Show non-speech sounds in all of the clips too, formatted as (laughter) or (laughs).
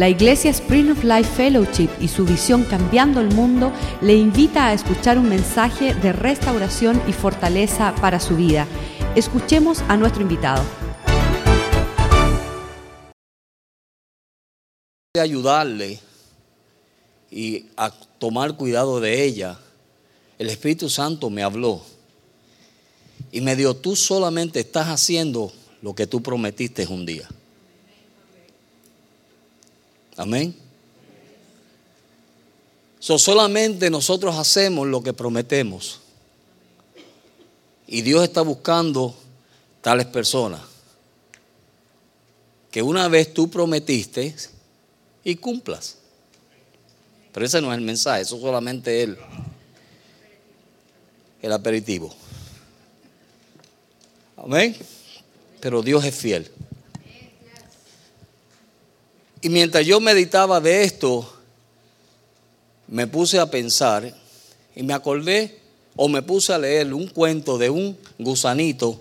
La Iglesia Spring of Life Fellowship y su visión Cambiando el Mundo le invita a escuchar un mensaje de restauración y fortaleza para su vida. Escuchemos a nuestro invitado. De ayudarle y a tomar cuidado de ella, el Espíritu Santo me habló y me dijo, tú solamente estás haciendo lo que tú prometiste un día. Amén. So, solamente nosotros hacemos lo que prometemos. Y Dios está buscando tales personas. Que una vez tú prometiste y cumplas. Pero ese no es el mensaje, eso solamente es el, el aperitivo. Amén. Pero Dios es fiel. Y mientras yo meditaba de esto, me puse a pensar y me acordé o me puse a leer un cuento de un gusanito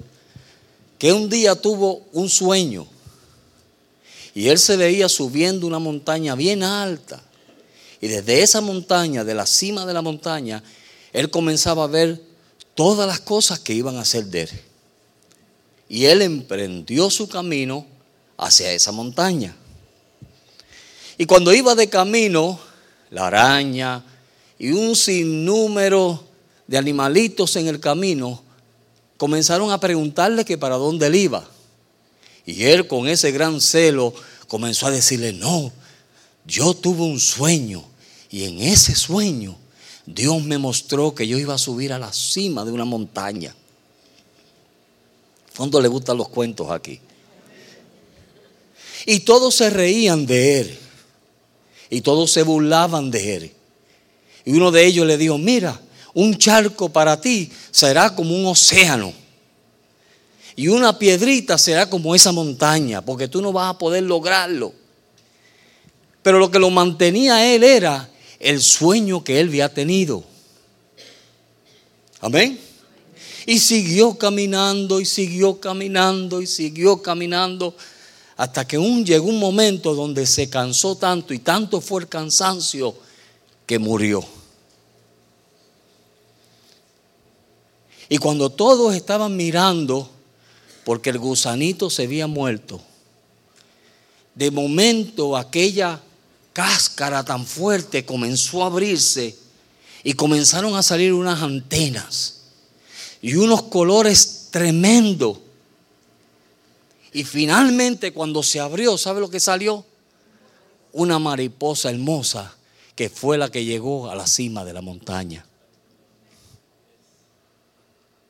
que un día tuvo un sueño y él se veía subiendo una montaña bien alta y desde esa montaña, de la cima de la montaña, él comenzaba a ver todas las cosas que iban a hacer de él. Y él emprendió su camino hacia esa montaña. Y cuando iba de camino, la araña y un sinnúmero de animalitos en el camino comenzaron a preguntarle que para dónde él iba. Y él con ese gran celo comenzó a decirle, no, yo tuve un sueño y en ese sueño Dios me mostró que yo iba a subir a la cima de una montaña. ¿Cuándo le gustan los cuentos aquí? Y todos se reían de él. Y todos se burlaban de él. Y uno de ellos le dijo, mira, un charco para ti será como un océano. Y una piedrita será como esa montaña, porque tú no vas a poder lograrlo. Pero lo que lo mantenía a él era el sueño que él había tenido. Amén. Y siguió caminando y siguió caminando y siguió caminando hasta que un, llegó un momento donde se cansó tanto y tanto fue el cansancio que murió. Y cuando todos estaban mirando, porque el gusanito se había muerto, de momento aquella cáscara tan fuerte comenzó a abrirse y comenzaron a salir unas antenas y unos colores tremendos y finalmente cuando se abrió, ¿sabe lo que salió? Una mariposa hermosa que fue la que llegó a la cima de la montaña.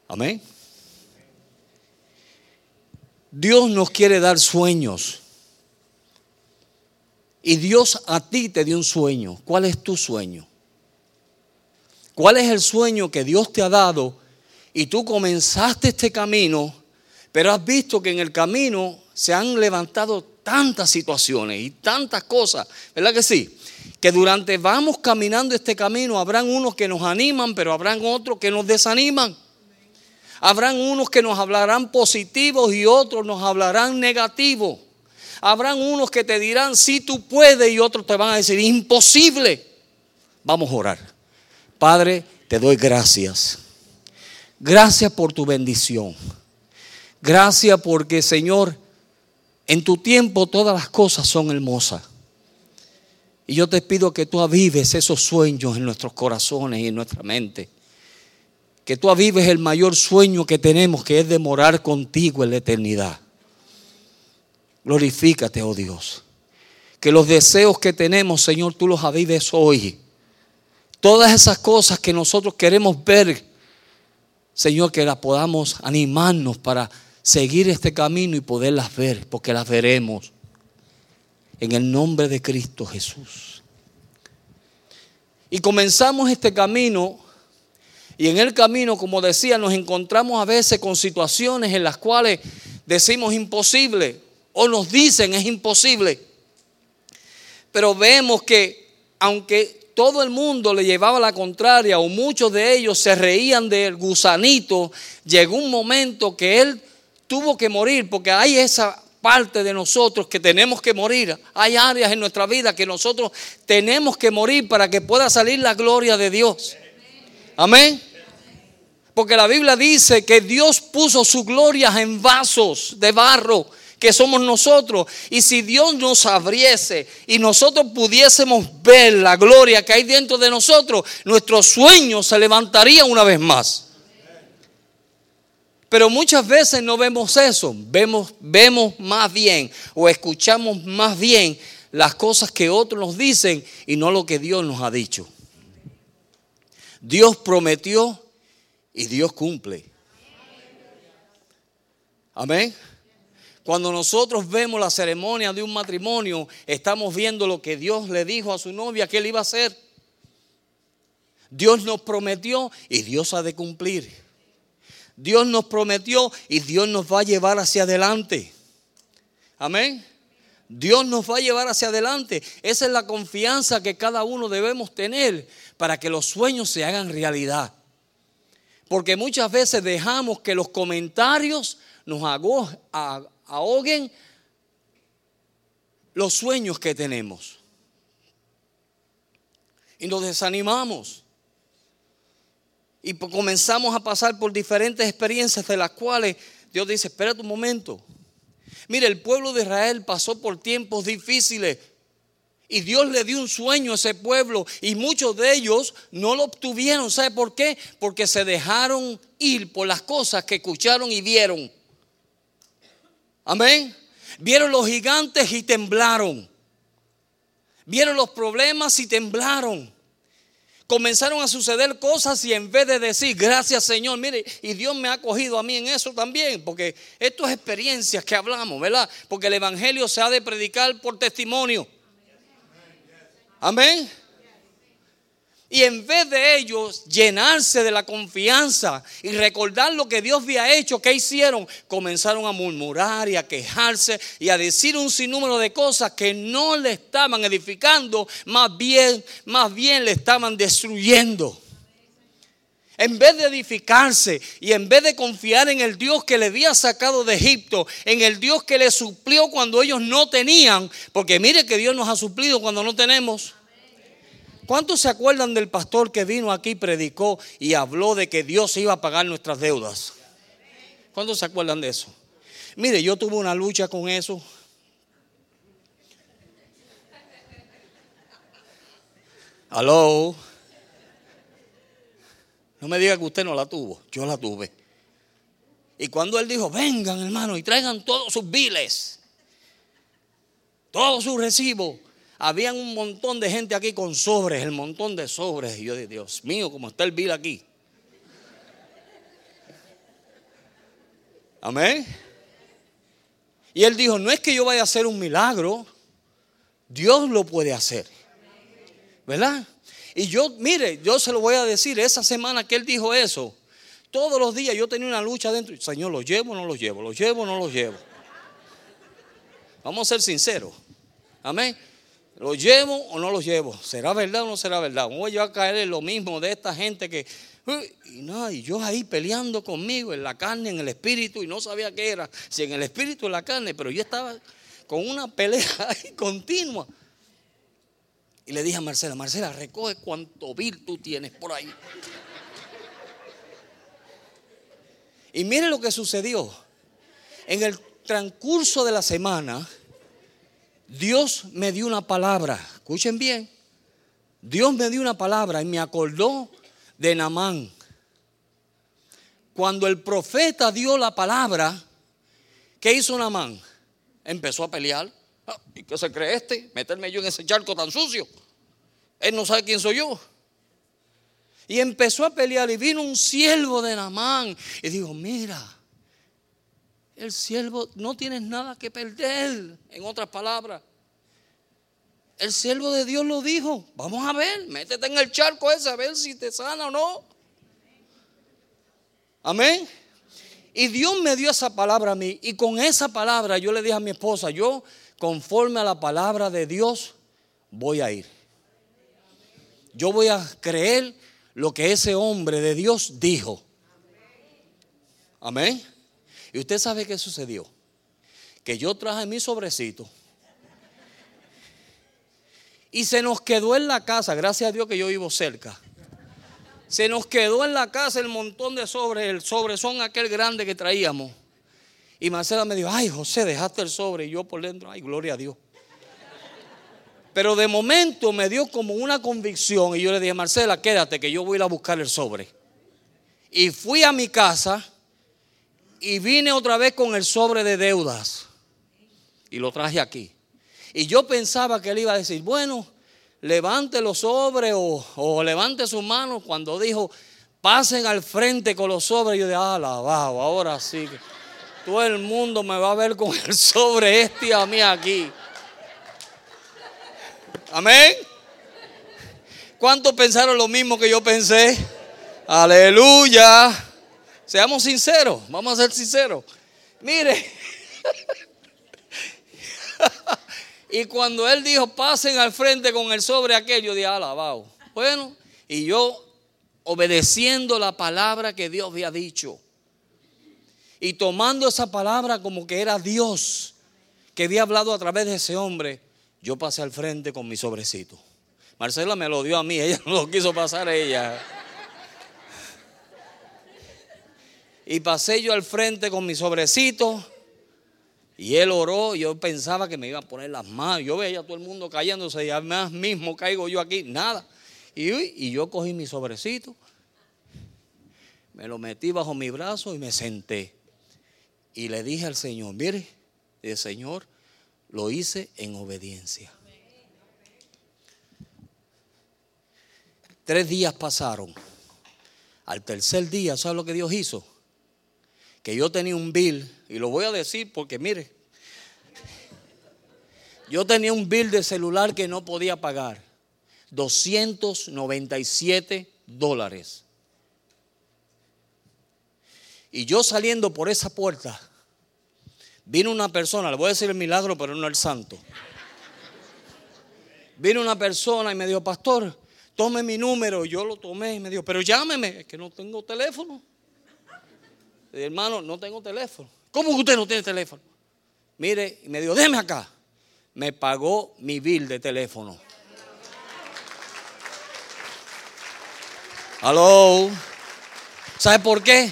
Amén. Dios nos quiere dar sueños. Y Dios a ti te dio un sueño. ¿Cuál es tu sueño? ¿Cuál es el sueño que Dios te ha dado? Y tú comenzaste este camino pero has visto que en el camino se han levantado tantas situaciones y tantas cosas, ¿verdad que sí? Que durante vamos caminando este camino habrán unos que nos animan, pero habrán otros que nos desaniman. Habrán unos que nos hablarán positivos y otros nos hablarán negativos. Habrán unos que te dirán sí tú puedes y otros te van a decir imposible. Vamos a orar. Padre, te doy gracias. Gracias por tu bendición. Gracias porque, Señor, en tu tiempo todas las cosas son hermosas. Y yo te pido que tú avives esos sueños en nuestros corazones y en nuestra mente. Que tú avives el mayor sueño que tenemos, que es de morar contigo en la eternidad. Glorifícate, oh Dios. Que los deseos que tenemos, Señor, tú los avives hoy. Todas esas cosas que nosotros queremos ver, Señor, que las podamos animarnos para seguir este camino y poderlas ver, porque las veremos en el nombre de Cristo Jesús. Y comenzamos este camino y en el camino, como decía, nos encontramos a veces con situaciones en las cuales decimos imposible o nos dicen es imposible. Pero vemos que aunque todo el mundo le llevaba la contraria o muchos de ellos se reían del gusanito, llegó un momento que él tuvo que morir porque hay esa parte de nosotros que tenemos que morir. Hay áreas en nuestra vida que nosotros tenemos que morir para que pueda salir la gloria de Dios. Amén. Porque la Biblia dice que Dios puso su gloria en vasos de barro que somos nosotros. Y si Dios nos abriese y nosotros pudiésemos ver la gloria que hay dentro de nosotros, nuestro sueño se levantaría una vez más. Pero muchas veces no vemos eso, vemos, vemos más bien o escuchamos más bien las cosas que otros nos dicen y no lo que Dios nos ha dicho. Dios prometió y Dios cumple. Amén. Cuando nosotros vemos la ceremonia de un matrimonio, estamos viendo lo que Dios le dijo a su novia que él iba a hacer. Dios nos prometió y Dios ha de cumplir. Dios nos prometió y Dios nos va a llevar hacia adelante. Amén. Dios nos va a llevar hacia adelante. Esa es la confianza que cada uno debemos tener para que los sueños se hagan realidad. Porque muchas veces dejamos que los comentarios nos ahoguen los sueños que tenemos. Y nos desanimamos. Y comenzamos a pasar por diferentes experiencias de las cuales Dios dice, espera un momento. Mire, el pueblo de Israel pasó por tiempos difíciles y Dios le dio un sueño a ese pueblo y muchos de ellos no lo obtuvieron. ¿Sabe por qué? Porque se dejaron ir por las cosas que escucharon y vieron. Amén. Vieron los gigantes y temblaron. Vieron los problemas y temblaron comenzaron a suceder cosas y en vez de decir, gracias Señor, mire, y Dios me ha acogido a mí en eso también, porque esto es experiencias que hablamos, ¿verdad? Porque el Evangelio se ha de predicar por testimonio. Amén. Y en vez de ellos llenarse de la confianza y recordar lo que Dios había hecho, ¿qué hicieron? Comenzaron a murmurar y a quejarse y a decir un sinnúmero de cosas que no le estaban edificando, más bien, más bien le estaban destruyendo. En vez de edificarse y en vez de confiar en el Dios que le había sacado de Egipto, en el Dios que le suplió cuando ellos no tenían, porque mire que Dios nos ha suplido cuando no tenemos. ¿Cuántos se acuerdan del pastor que vino aquí, predicó y habló de que Dios iba a pagar nuestras deudas? ¿Cuántos se acuerdan de eso? Mire, yo tuve una lucha con eso. Aló. No me diga que usted no la tuvo, yo la tuve. Y cuando él dijo, vengan hermano y traigan todos sus biles, todos sus recibos, habían un montón de gente aquí con sobres, el montón de sobres. Y yo dije, Dios mío, ¿cómo está el bill aquí. Amén. Y él dijo, no es que yo vaya a hacer un milagro, Dios lo puede hacer. ¿Verdad? Y yo, mire, yo se lo voy a decir, esa semana que él dijo eso, todos los días yo tenía una lucha dentro. Señor, ¿lo llevo o no lo llevo? ¿Lo llevo o no lo llevo? Vamos a ser sinceros. Amén. ¿Lo llevo o no lo llevo? ¿Será verdad o no será verdad? Voy yo a caer en lo mismo de esta gente que... Y nada, y yo ahí peleando conmigo en la carne, en el espíritu, y no sabía qué era, si en el espíritu o en la carne, pero yo estaba con una pelea (laughs) ahí continua. Y le dije a Marcela, Marcela, recoge cuánto vil tú tienes por ahí. Y mire lo que sucedió. En el transcurso de la semana, Dios me dio una palabra, escuchen bien, Dios me dio una palabra y me acordó de Namán. Cuando el profeta dio la palabra, ¿qué hizo Namán? Empezó a pelear. Ah, ¿Y qué se cree este? Meterme yo en ese charco tan sucio. Él no sabe quién soy yo. Y empezó a pelear y vino un siervo de Namán y dijo, mira, el siervo no tienes nada que perder. En otras palabras, el siervo de Dios lo dijo. Vamos a ver, métete en el charco ese a ver si te sana o no. Amén. Y Dios me dio esa palabra a mí. Y con esa palabra yo le dije a mi esposa, yo conforme a la palabra de Dios voy a ir. Yo voy a creer lo que ese hombre de Dios dijo. Amén. Y usted sabe qué sucedió. que yo traje mi sobrecito. Y se nos quedó en la casa, gracias a Dios que yo vivo cerca. Se nos quedó en la casa el montón de sobres, el son aquel grande que traíamos. Y Marcela me dijo, ay José, dejaste el sobre. Y yo por dentro, ay, gloria a Dios. Pero de momento me dio como una convicción y yo le dije, Marcela, quédate que yo voy a ir a buscar el sobre. Y fui a mi casa y vine otra vez con el sobre de deudas. Y lo traje aquí. Y yo pensaba que él iba a decir, bueno, levante los sobres o, levante su mano. Cuando dijo, pasen al frente con los sobres, yo dije, ah, alabado, ahora sí. Todo el mundo me va a ver con el sobre este y a mí aquí. Amén. ¿Cuántos pensaron lo mismo que yo pensé? Aleluya. Seamos sinceros, vamos a ser sinceros. Mire. (laughs) y cuando él dijo, pasen al frente con el sobre aquello, dije, alabado. Bueno, y yo obedeciendo la palabra que Dios había dicho. Y tomando esa palabra como que era Dios que había hablado a través de ese hombre, yo pasé al frente con mi sobrecito. Marcela me lo dio a mí, ella (laughs) no lo quiso pasar a ella. Y pasé yo al frente con mi sobrecito. Y él oró, yo pensaba que me iba a poner las manos. Yo veía a todo el mundo cayéndose y además mismo caigo yo aquí, nada. Y, y yo cogí mi sobrecito, me lo metí bajo mi brazo y me senté. Y le dije al Señor, mire, el Señor, lo hice en obediencia. Tres días pasaron. Al tercer día, ¿sabes lo que Dios hizo? Que yo tenía un bill, y lo voy a decir porque mire, yo tenía un bill de celular que no podía pagar. 297 dólares. Y yo saliendo por esa puerta, Vino una persona, le voy a decir el milagro, pero no el santo. Vino una persona y me dijo, pastor, tome mi número. Yo lo tomé y me dijo, pero llámeme, es que no tengo teléfono. Hermano, no tengo teléfono. ¿Cómo que usted no tiene teléfono? Mire, me dijo, déme acá. Me pagó mi bill de teléfono. Aló. ¿Sabe por qué?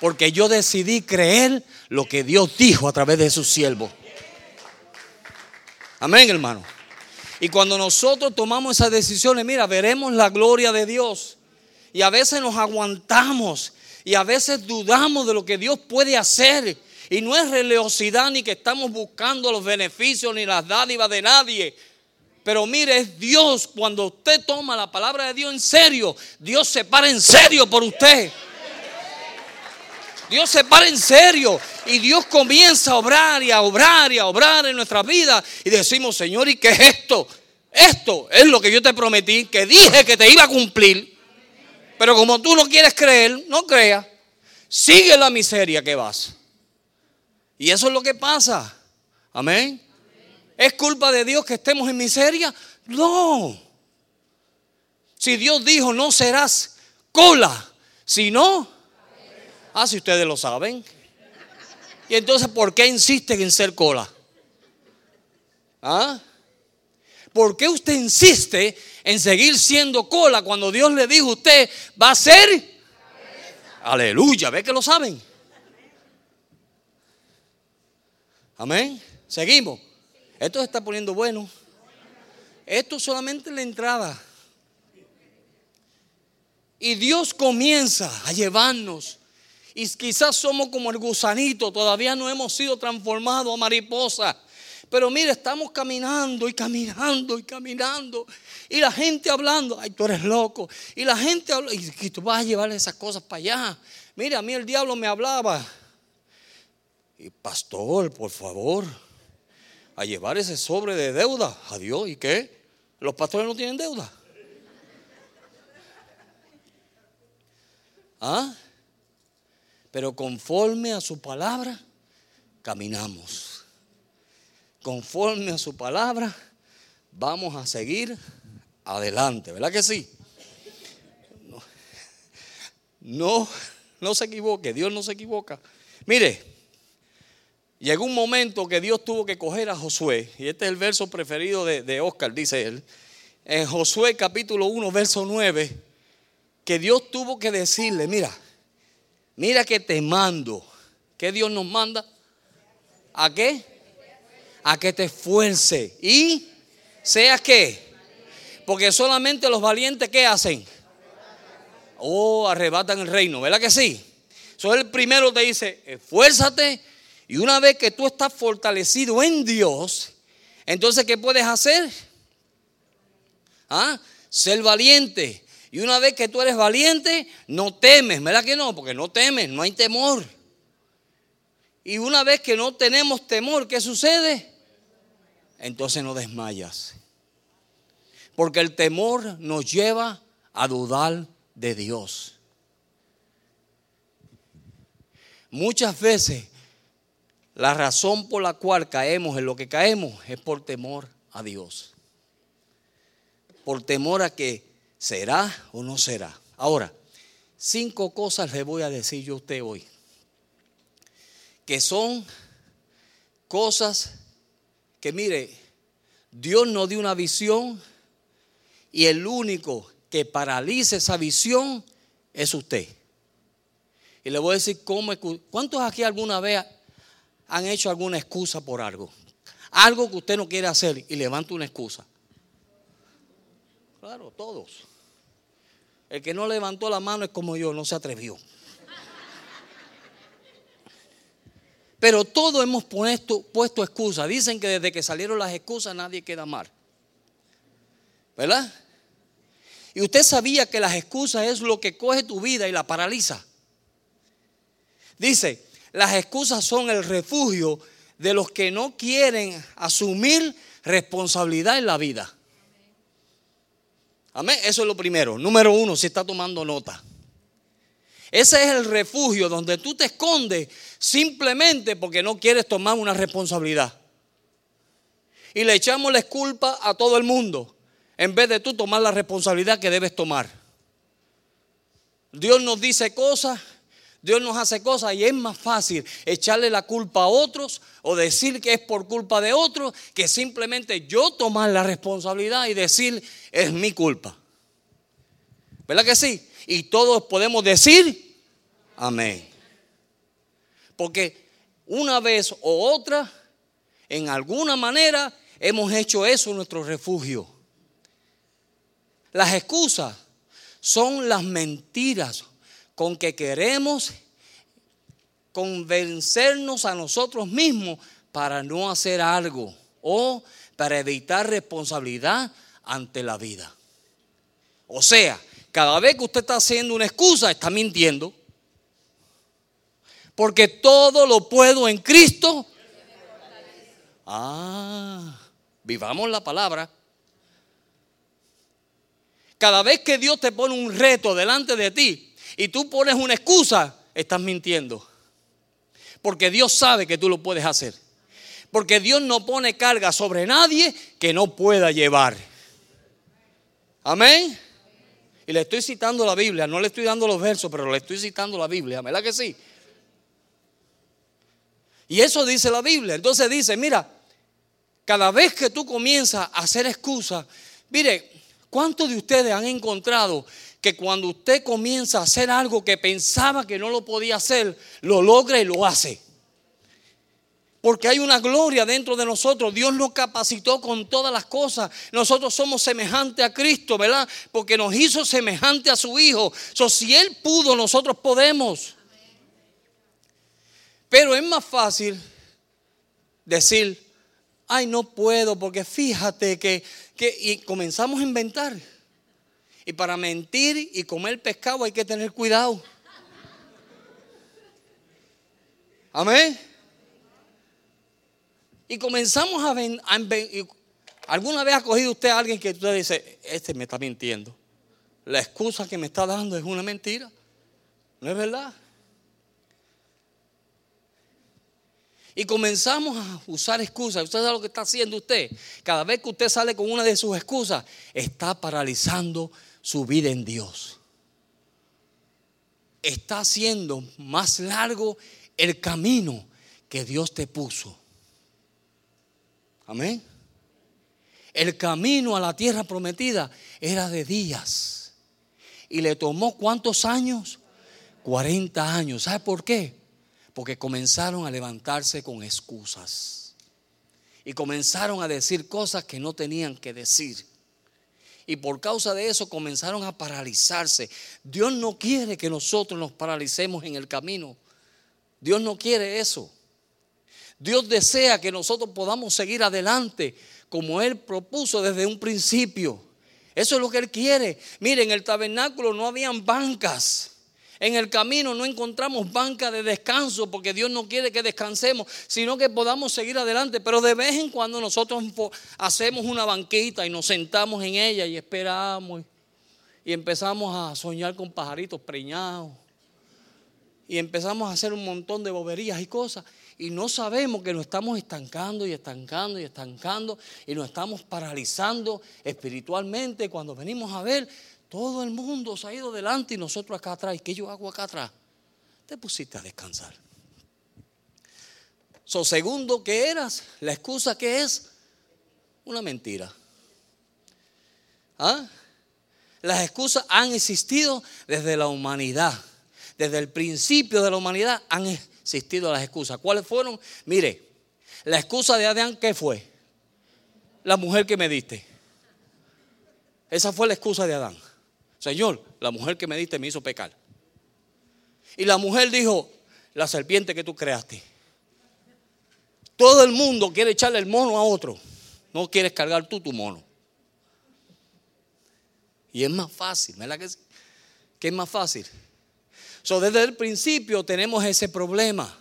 Porque yo decidí creer lo que Dios dijo a través de su siervo. Amén, hermano. Y cuando nosotros tomamos esas decisiones, mira, veremos la gloria de Dios. Y a veces nos aguantamos y a veces dudamos de lo que Dios puede hacer. Y no es religiosidad ni que estamos buscando los beneficios ni las dádivas de nadie. Pero mire, es Dios cuando usted toma la palabra de Dios en serio. Dios se para en serio por usted. Dios se para en serio y Dios comienza a obrar y a obrar y a obrar en nuestra vida. Y decimos, Señor, ¿y qué es esto? Esto es lo que yo te prometí, que dije que te iba a cumplir. Pero como tú no quieres creer, no creas. Sigue la miseria que vas. Y eso es lo que pasa. Amén. ¿Es culpa de Dios que estemos en miseria? No. Si Dios dijo, no serás cola, si no, Ah, si ustedes lo saben. Y entonces, ¿por qué insisten en ser cola? ¿Ah? ¿Por qué usted insiste en seguir siendo cola cuando Dios le dijo a usted va a ser? Aleluya, ¿ve que lo saben? Amén. Seguimos. Esto se está poniendo bueno. Esto solamente la entrada. Y Dios comienza a llevarnos y quizás somos como el gusanito, todavía no hemos sido transformados a mariposa. Pero mire, estamos caminando y caminando y caminando. Y la gente hablando, ay, tú eres loco. Y la gente hablando, y tú vas a llevar esas cosas para allá. Mire, a mí el diablo me hablaba. Y pastor, por favor, a llevar ese sobre de deuda. Adiós, ¿y qué? Los pastores no tienen deuda. (laughs) ¿Ah? Pero conforme a su palabra, caminamos. Conforme a su palabra, vamos a seguir adelante. ¿Verdad que sí? No, no, se equivoque, Dios no se equivoca. Mire, llegó un momento que Dios tuvo que coger a Josué, y este es el verso preferido de, de Oscar, dice él, en Josué capítulo 1, verso 9, que Dios tuvo que decirle, mira, mira que te mando. ¿Qué Dios nos manda? ¿A qué? A que te esfuerce y seas qué. Porque solamente los valientes ¿qué hacen? Oh, arrebatan el reino, ¿verdad que sí? Eso el primero te dice, esfuérzate y una vez que tú estás fortalecido en Dios, entonces ¿qué puedes hacer? ¿Ah? Ser valiente. Y una vez que tú eres valiente, no temes, ¿verdad que no? Porque no temes, no hay temor. Y una vez que no tenemos temor, ¿qué sucede? Entonces no desmayas. Porque el temor nos lleva a dudar de Dios. Muchas veces la razón por la cual caemos en lo que caemos es por temor a Dios. Por temor a que será o no será. Ahora, cinco cosas le voy a decir yo a usted hoy. Que son cosas que mire, Dios nos dio una visión y el único que paralice esa visión es usted. Y le voy a decir cómo, ¿cuántos aquí alguna vez han hecho alguna excusa por algo? Algo que usted no quiere hacer y levanta una excusa. Claro, todos. El que no levantó la mano es como yo, no se atrevió. Pero todos hemos puesto, puesto excusas. Dicen que desde que salieron las excusas nadie queda mal. ¿Verdad? Y usted sabía que las excusas es lo que coge tu vida y la paraliza. Dice, las excusas son el refugio de los que no quieren asumir responsabilidad en la vida. Amén. Eso es lo primero. Número uno, si está tomando nota. Ese es el refugio donde tú te escondes simplemente porque no quieres tomar una responsabilidad. Y le echamos la culpa a todo el mundo en vez de tú tomar la responsabilidad que debes tomar. Dios nos dice cosas, Dios nos hace cosas y es más fácil echarle la culpa a otros o decir que es por culpa de otros que simplemente yo tomar la responsabilidad y decir es mi culpa. ¿Verdad que sí? Y todos podemos decir amén. Porque una vez o otra, en alguna manera, hemos hecho eso nuestro refugio. Las excusas son las mentiras con que queremos convencernos a nosotros mismos para no hacer algo o para evitar responsabilidad ante la vida. O sea, cada vez que usted está haciendo una excusa, está mintiendo. Porque todo lo puedo en Cristo. Ah, vivamos la palabra. Cada vez que Dios te pone un reto delante de ti y tú pones una excusa, estás mintiendo. Porque Dios sabe que tú lo puedes hacer. Porque Dios no pone carga sobre nadie que no pueda llevar. Amén. Y le estoy citando la Biblia, no le estoy dando los versos, pero le estoy citando la Biblia, ¿verdad que sí? Y eso dice la Biblia. Entonces dice, mira, cada vez que tú comienzas a hacer excusas, mire, ¿Cuántos de ustedes han encontrado que cuando usted comienza a hacer algo que pensaba que no lo podía hacer, lo logra y lo hace? Porque hay una gloria dentro de nosotros. Dios nos capacitó con todas las cosas. Nosotros somos semejantes a Cristo, ¿verdad? Porque nos hizo semejante a su Hijo. So, si Él pudo, nosotros podemos. Pero es más fácil decir, ay, no puedo, porque fíjate que, y comenzamos a inventar. Y para mentir y comer pescado hay que tener cuidado. Amén. Y comenzamos a, ¿Alguna vez ha cogido usted a alguien que usted dice, este me está mintiendo? La excusa que me está dando es una mentira. ¿No es verdad? Y comenzamos a usar excusas. ¿Usted sabe lo que está haciendo usted? Cada vez que usted sale con una de sus excusas, está paralizando su vida en Dios. Está haciendo más largo el camino que Dios te puso. Amén. El camino a la tierra prometida era de días. Y le tomó cuántos años? 40 años. ¿Sabe por qué? Porque comenzaron a levantarse con excusas. Y comenzaron a decir cosas que no tenían que decir. Y por causa de eso comenzaron a paralizarse. Dios no quiere que nosotros nos paralicemos en el camino. Dios no quiere eso. Dios desea que nosotros podamos seguir adelante como Él propuso desde un principio. Eso es lo que Él quiere. Miren, en el tabernáculo no habían bancas. En el camino no encontramos banca de descanso porque Dios no quiere que descansemos, sino que podamos seguir adelante. Pero de vez en cuando nosotros hacemos una banquita y nos sentamos en ella y esperamos y empezamos a soñar con pajaritos preñados y empezamos a hacer un montón de boberías y cosas y no sabemos que nos estamos estancando y estancando y estancando y nos estamos paralizando espiritualmente cuando venimos a ver todo el mundo se ha ido delante y nosotros acá atrás. ¿Y qué yo hago acá atrás? Te pusiste a descansar. So, segundo, que eras? La excusa que es una mentira. ¿Ah? Las excusas han existido desde la humanidad. Desde el principio de la humanidad han existido las excusas. ¿Cuáles fueron? Mire, la excusa de Adán, ¿qué fue? La mujer que me diste. Esa fue la excusa de Adán. Señor, la mujer que me diste me hizo pecar. Y la mujer dijo, la serpiente que tú creaste. Todo el mundo quiere echarle el mono a otro. No quieres cargar tú tu mono. Y es más fácil, ¿verdad que Que es más fácil. So, desde el principio tenemos ese problema.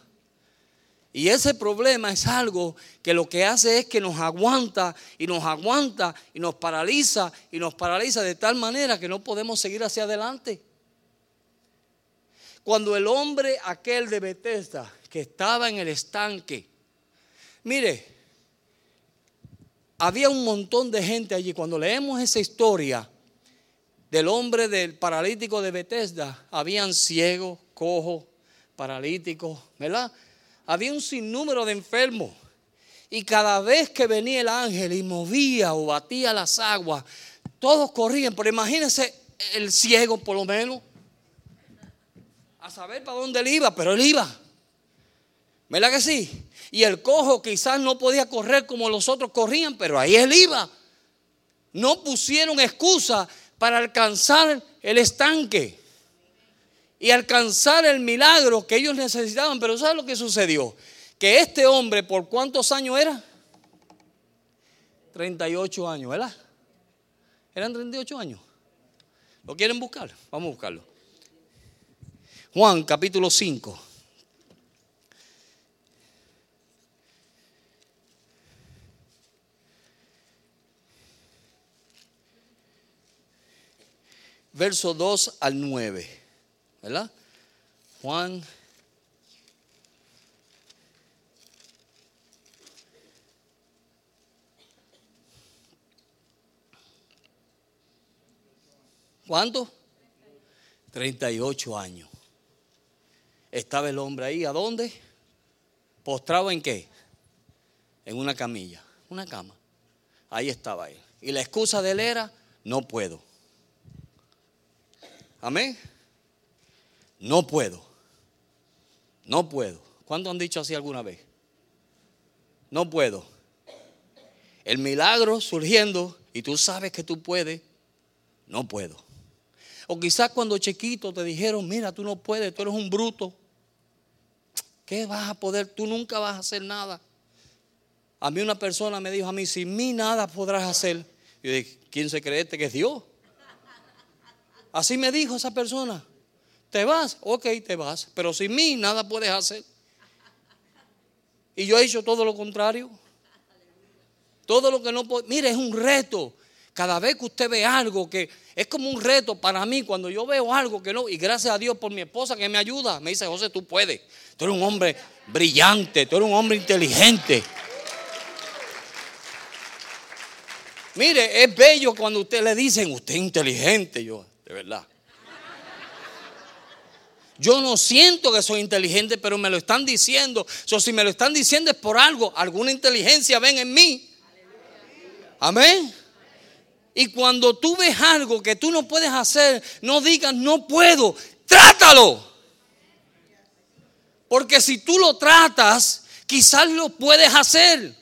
Y ese problema es algo que lo que hace es que nos aguanta y nos aguanta y nos paraliza y nos paraliza de tal manera que no podemos seguir hacia adelante. Cuando el hombre aquel de Bethesda que estaba en el estanque, mire, había un montón de gente allí. Cuando leemos esa historia del hombre del paralítico de Bethesda, habían ciegos, cojos, paralíticos, ¿verdad? había un sinnúmero de enfermos. Y cada vez que venía el ángel y movía o batía las aguas, todos corrían. Pero imagínense el ciego, por lo menos, a saber para dónde él iba, pero él iba. ¿Verdad que sí? Y el cojo quizás no podía correr como los otros corrían, pero ahí él iba. No pusieron excusa para alcanzar el estanque y alcanzar el milagro que ellos necesitaban. Pero ¿sabes lo que sucedió? Que este hombre, ¿por cuántos años era? 38 años, ¿verdad? Eran 38 años. ¿Lo quieren buscar? Vamos a buscarlo. Juan capítulo 5. Verso 2 al 9. ¿verdad? Juan ¿Cuánto? 38 años. Estaba el hombre ahí, ¿a dónde? Postrado en qué? En una camilla, una cama. Ahí estaba él. Y la excusa de él era, no puedo. Amén. No puedo. No puedo. ¿Cuánto han dicho así alguna vez? No puedo. El milagro surgiendo y tú sabes que tú puedes. No puedo. O quizás cuando chiquito te dijeron, mira, tú no puedes, tú eres un bruto. ¿Qué vas a poder? Tú nunca vas a hacer nada. A mí una persona me dijo a mí, sin mí nada podrás hacer. Yo dije, ¿quién se cree este que es Dios? Así me dijo esa persona. ¿Te vas? Ok, te vas. Pero sin mí nada puedes hacer. Y yo he hecho todo lo contrario. Todo lo que no puedo. Mire, es un reto. Cada vez que usted ve algo que es como un reto para mí, cuando yo veo algo que no, y gracias a Dios por mi esposa que me ayuda, me dice, José, tú puedes. Tú eres un hombre brillante, tú eres un hombre inteligente. Mire, es bello cuando usted le dicen, usted es inteligente, yo, de verdad. Yo no siento que soy inteligente, pero me lo están diciendo. Si me lo están diciendo es por algo. Alguna inteligencia ven en mí. Amén. Y cuando tú ves algo que tú no puedes hacer, no digas no puedo. Trátalo. Porque si tú lo tratas, quizás lo puedes hacer.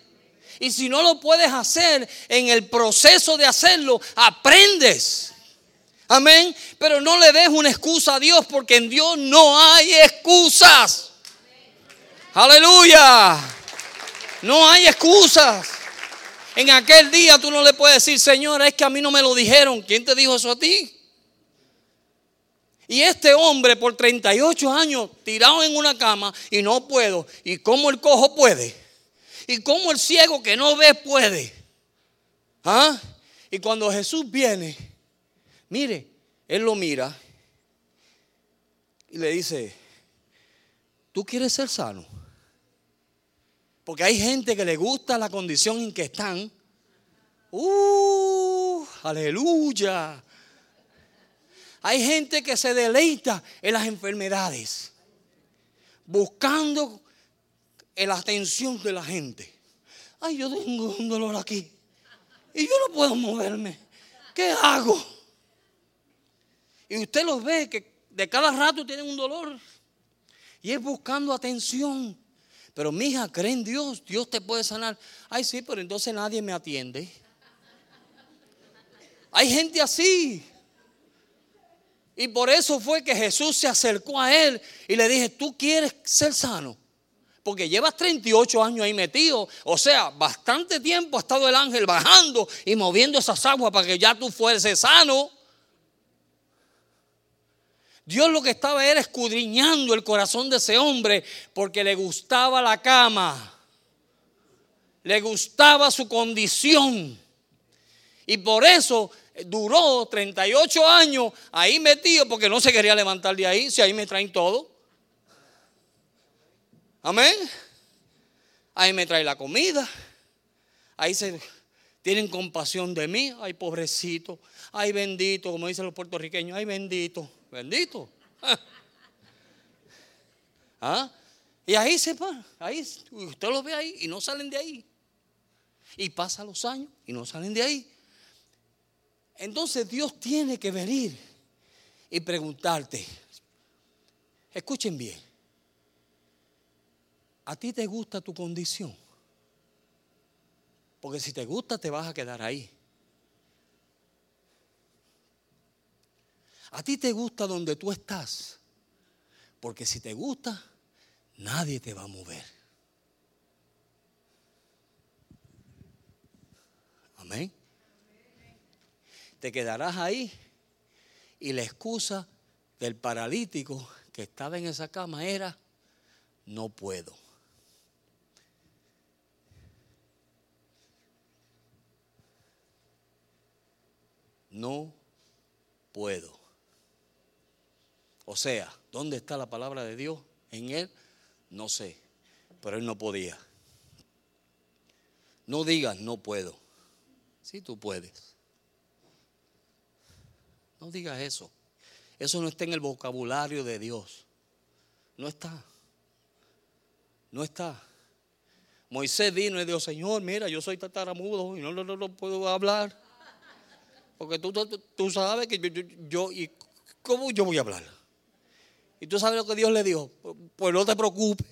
Y si no lo puedes hacer, en el proceso de hacerlo, aprendes. Amén. Pero no le des una excusa a Dios porque en Dios no hay excusas. Aleluya. No hay excusas. En aquel día tú no le puedes decir, Señor, es que a mí no me lo dijeron. ¿Quién te dijo eso a ti? Y este hombre por 38 años tirado en una cama y no puedo. ¿Y cómo el cojo puede? ¿Y cómo el ciego que no ve puede? ¿Ah? Y cuando Jesús viene, mire, él lo mira y le dice, ¿tú quieres ser sano? Porque hay gente que le gusta la condición en que están. ¡Uh! Aleluya. Hay gente que se deleita en las enfermedades, buscando la atención de la gente. Ay, yo tengo un dolor aquí y yo no puedo moverme. ¿Qué hago? Y usted los ve que de cada rato tienen un dolor y es buscando atención. Pero mi hija, cree en Dios, Dios te puede sanar. Ay, sí, pero entonces nadie me atiende. Hay gente así. Y por eso fue que Jesús se acercó a él y le dije, ¿tú quieres ser sano? Porque llevas 38 años ahí metido. O sea, bastante tiempo ha estado el ángel bajando y moviendo esas aguas para que ya tú fueses sano. Dios lo que estaba era escudriñando el corazón de ese hombre porque le gustaba la cama. Le gustaba su condición. Y por eso duró 38 años ahí metido porque no se quería levantar de ahí, si ahí me traen todo. Amén. Ahí me trae la comida. Ahí se tienen compasión de mí. Ay, pobrecito. Ay, bendito, como dicen los puertorriqueños. Ay, bendito. Bendito. (laughs) ¿Ah? Y ahí se van. Ahí, usted los ve ahí y no salen de ahí. Y pasan los años y no salen de ahí. Entonces Dios tiene que venir y preguntarte, escuchen bien, ¿a ti te gusta tu condición? Porque si te gusta te vas a quedar ahí. A ti te gusta donde tú estás. Porque si te gusta, nadie te va a mover. Amén te quedarás ahí. Y la excusa del paralítico que estaba en esa cama era, no puedo. No puedo. O sea, ¿dónde está la palabra de Dios? En él, no sé, pero él no podía. No digas no puedo. Si tú puedes. No digas eso. Eso no está en el vocabulario de Dios. No está. No está. Moisés vino y dijo, Señor, mira, yo soy tataramudo y no, no, puedo hablar. Porque tú, tú, sabes que yo, yo, y ¿cómo yo voy a hablar? Y tú sabes lo que Dios le dijo, pues no te preocupes.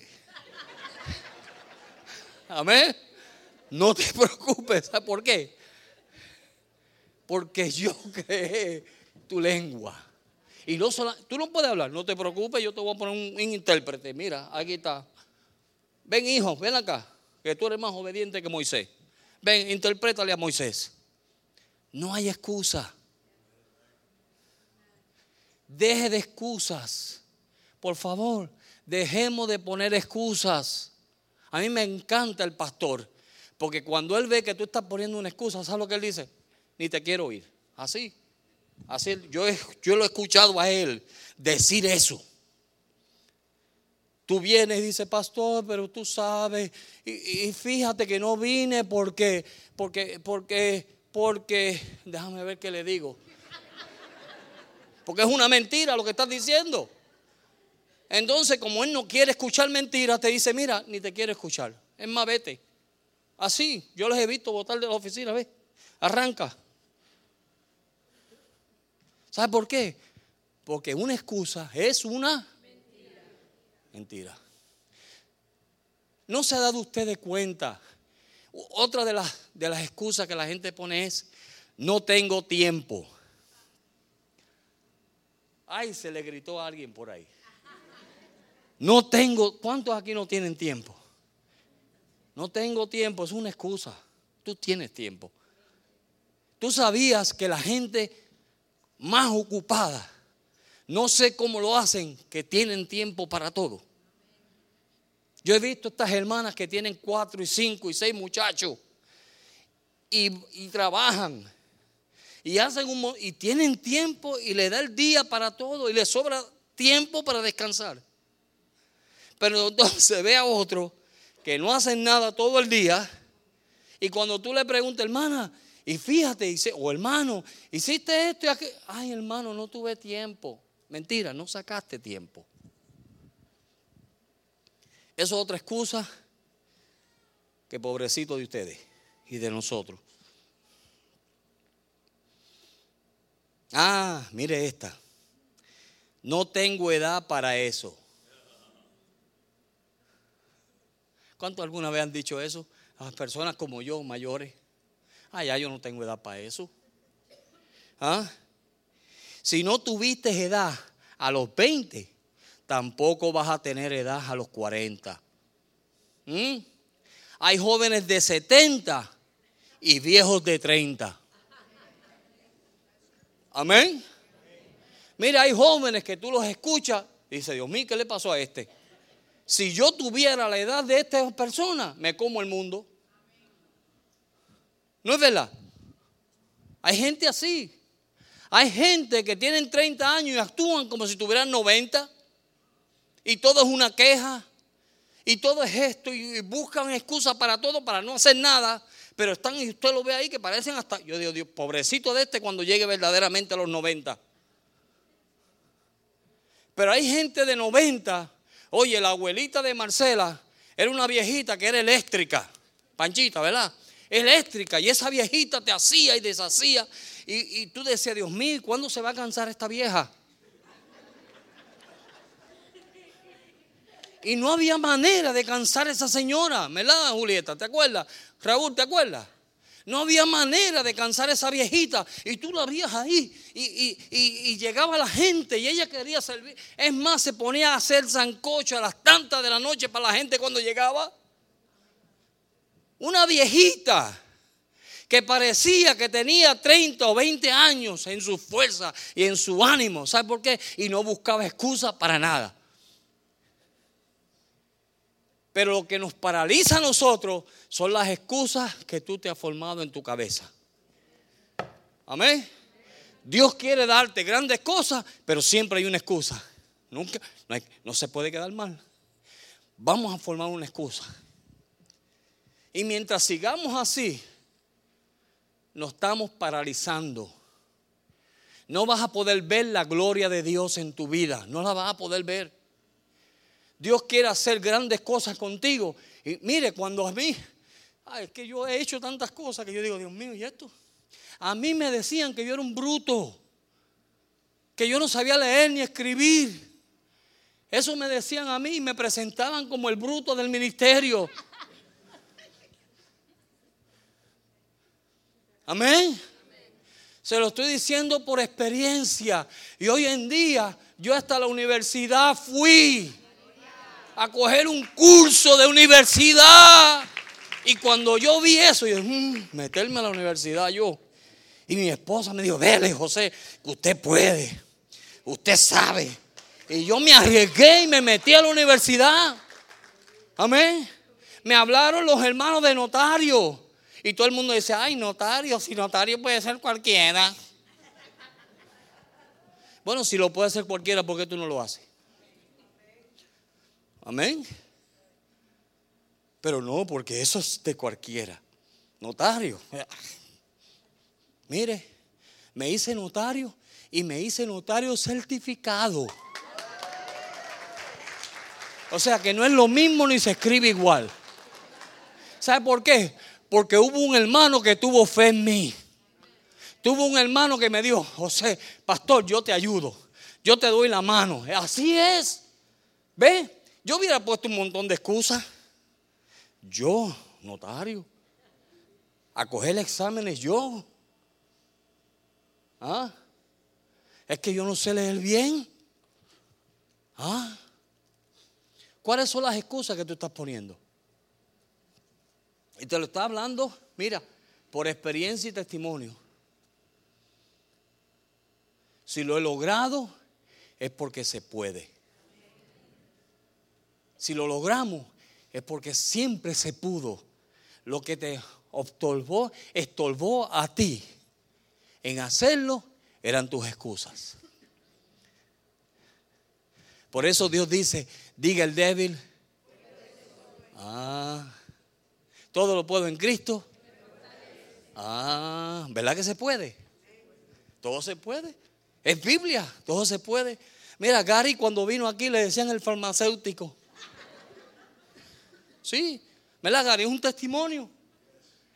Amén. No te (laughs) preocupes. ¿Sabes por qué? Porque yo creé tu lengua. Y no tú no puedes hablar, no te preocupes, yo te voy a poner un, intérprete. Mira, aquí está. Ven, hijo, ven acá, que tú eres más obediente que Moisés. Ven, interprétale a Moisés. No hay excusa. Deje de excusas. Por favor, dejemos de poner excusas. A mí me encanta el pastor, porque cuando él ve que tú estás poniendo una excusa, ¿sabes lo que él dice? Ni te quiero oír. Así. Así, yo, yo lo he escuchado a él decir eso. Tú vienes y dices, pastor, pero tú sabes, y, fíjate que no vine porque, porque, porque, porque, déjame ver qué le digo. Porque es una mentira lo que estás diciendo. Entonces, como él no quiere escuchar mentiras, te dice, mira, ni te quiere escuchar. Es más, vete. Así, yo les he visto votar de la oficina, ¿ves? Arranca. ¿Sabe por qué? Porque una excusa es una mentira. mentira. ¿No se ha dado usted de cuenta? Otra de las, de las excusas que la gente pone es, no tengo tiempo. Ay, se le gritó a alguien por ahí. No tengo, ¿cuántos aquí no tienen tiempo? No tengo tiempo, es una excusa. Tú tienes tiempo. Tú sabías que la gente más ocupada, no sé cómo lo hacen, que tienen tiempo para todo. Yo he visto estas hermanas que tienen cuatro y cinco y seis muchachos y, trabajan y hacen un y tienen tiempo y le da el día para todo y le sobra tiempo para descansar. Pero (laughs) entonces ve a otro que no hacen nada todo el día y cuando tú le preguntas, hermana, y fíjate, dice, o hermano, hiciste esto y aquello. Ay, hermano, no tuve tiempo. Mentira, no sacaste tiempo. Eso es otra excusa que pobrecito de ustedes y de nosotros. Ah, mire esta. No tengo edad para eso. ¿Cuántos alguna vez han dicho eso? A personas como yo, mayores. Ah, ya yo no tengo edad para eso. ¿Ah? Si no tuviste edad a los 20, tampoco vas a tener edad a los 40. ¿Mm? Hay jóvenes de 70 y viejos de 30. Amén. Mira, hay jóvenes que tú los escuchas y dices, Dios mío, ¿qué le pasó a este? Si yo tuviera la edad de esta persona, me como el mundo. ¿No es verdad? Hay gente así. Hay gente que tienen 30 años y actúan como si tuvieran 90. Y todo es una queja. Y todo es esto. Y buscan excusa para todo, para no hacer nada. Pero están, y usted lo ve ahí, que parecen hasta, yo digo, Dios, pobrecito de este cuando llegue verdaderamente a los 90. Pero hay gente de 90. Oye, la abuelita de Marcela era una viejita que era eléctrica. Panchita, ¿verdad? Eléctrica. Y esa viejita te hacía y deshacía. Y, y tú decías, Dios mío, ¿cuándo se va a cansar esta vieja? Y no había manera de cansar a esa señora, ¿verdad, Julieta? ¿Te acuerdas? Raúl, ¿te acuerdas? No había manera de cansar a esa viejita. Y tú la veías ahí. Y, llegaba la gente y ella quería servir. Es más, se ponía a hacer zancocho a las tantas de la noche para la gente cuando llegaba. Una viejita que parecía que tenía 30 o 20 años en su fuerza y en su ánimo. ¿Sabe por qué? Y no buscaba excusa para nada. Pero lo que nos paraliza a nosotros son las excusas que tú te has formado en tu cabeza. Amén. Dios quiere darte grandes cosas, pero siempre hay una excusa. Nunca, no, no se puede quedar mal. Vamos a formar una excusa. Y mientras sigamos así, nos estamos paralizando. No vas a poder ver la gloria de Dios en tu vida. No la vas a poder ver. Dios quiere hacer grandes cosas contigo. Y mire, cuando a mí, es que yo he hecho tantas cosas que yo digo, Dios mío, ¿y esto? A mí me decían que yo era un bruto, que yo no sabía leer ni escribir. Eso me decían a mí y me presentaban como el bruto del ministerio. Amén. Se lo estoy diciendo por experiencia. Y hoy en día yo hasta la universidad fui a coger un curso de universidad. Y cuando yo vi eso, yo mmm, meterme a la universidad yo. Y mi esposa me dijo, dele José, usted puede, usted sabe. Y yo me arriesgué y me metí a la universidad. Amén. Me hablaron los hermanos de notario. Y todo el mundo dice, ay, notario, si notario puede ser cualquiera. Bueno, si lo puede hacer cualquiera, ¿por qué tú no lo haces? Amén. Pero no, porque eso es de cualquiera. Notario. (laughs) Mire, me hice notario y me hice notario certificado. O sea que no es lo mismo ni se escribe igual. ¿Sabe por qué? Porque hubo un hermano que tuvo fe en mí. Tuvo un hermano que me dijo, José, pastor, yo te ayudo. Yo te doy la mano. Así es. ¿Ve? Yo hubiera puesto un montón de excusas. Yo, notario. A coger exámenes yo. ¿Ah? Es que yo no sé leer bien. ¿Ah? ¿Cuáles son las excusas que tú estás poniendo? Y te lo está hablando, mira, por experiencia y testimonio. Si lo he logrado, es porque se puede. Si lo logramos, es porque siempre se pudo. Lo que te estorbó, a ti en hacerlo, eran tus excusas. Por eso Dios dice, diga el débil. Ah, todo lo puedo en Cristo. Ah, ¿verdad que se puede? Todo se puede. Es Biblia, todo se puede. Mira, Gary cuando vino aquí le decían el farmacéutico. Sí, ¿verdad, Gary? Es un testimonio.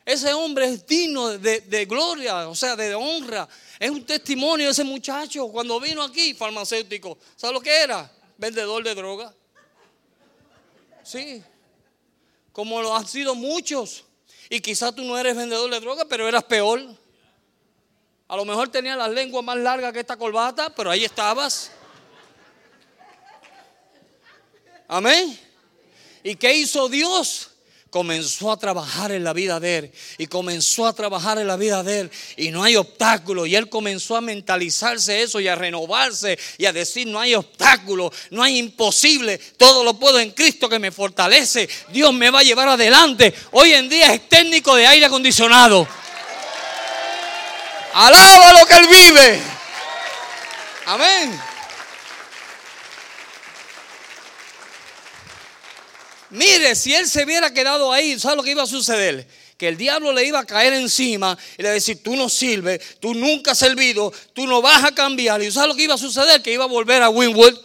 Ese hombre es digno de, de, gloria, o sea, de honra. Es un testimonio ese muchacho cuando vino aquí, farmacéutico. ¿Sabe lo que era? Vendedor de droga. Sí, como lo han sido muchos. Y quizás tú no eres vendedor de droga, pero eras peor. A lo mejor tenías la lengua más larga que esta corbata, pero ahí estabas. Amén. ¿Y qué hizo Dios? comenzó a trabajar en la vida de él y comenzó a trabajar en la vida de él y no hay obstáculo y él comenzó a mentalizarse eso y a renovarse y a decir no hay obstáculo, no hay imposible, todo lo puedo en Cristo que me fortalece, Dios me va a llevar adelante. Hoy en día es técnico de aire acondicionado. Alaba lo que él vive. Amén. Mire, si él se hubiera quedado ahí, ¿sabe lo que iba a suceder? Que el diablo le iba a caer encima y le iba a decir, tú no sirves, tú nunca has servido, tú no vas a cambiar. ¿Y sabe lo que iba a suceder? Que iba a volver a Winwood.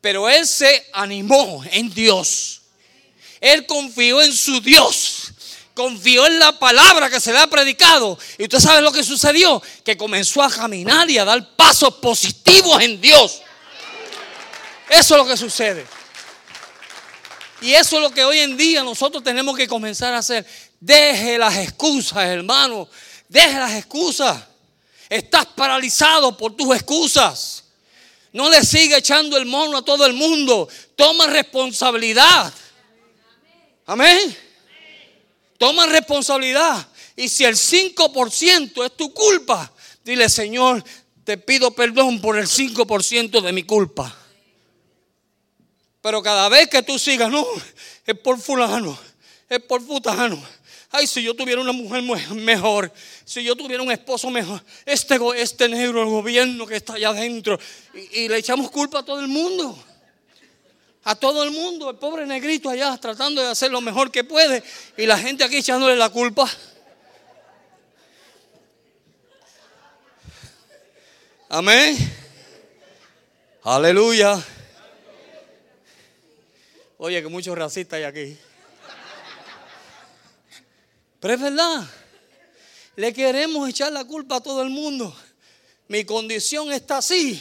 Pero él se animó en Dios. Él confió en su Dios. Confió en la palabra que se le ha predicado. Y usted sabe lo que sucedió. Que comenzó a caminar y a dar pasos positivos en Dios. Eso es lo que sucede. Y eso es lo que hoy en día nosotros tenemos que comenzar a hacer. Deje las excusas, hermano. Deje las excusas. Estás paralizado por tus excusas. No le siga echando el mono a todo el mundo. Toma responsabilidad. Amén. Toma responsabilidad. Y si el 5% es tu culpa, dile, Señor, te pido perdón por el 5% de mi culpa. Pero cada vez que tú sigas, no, es por fulano, es por futano. Ay, si yo tuviera una mujer mejor, si yo tuviera un esposo mejor, este, este negro, el gobierno que está allá adentro, y, y le echamos culpa a todo el mundo. A todo el mundo, el pobre negrito allá tratando de hacer lo mejor que puede, y la gente aquí echándole la culpa. Amén. Aleluya. Oye, que muchos racistas hay aquí. Pero es verdad. Le queremos echar la culpa a todo el mundo. Mi condición está así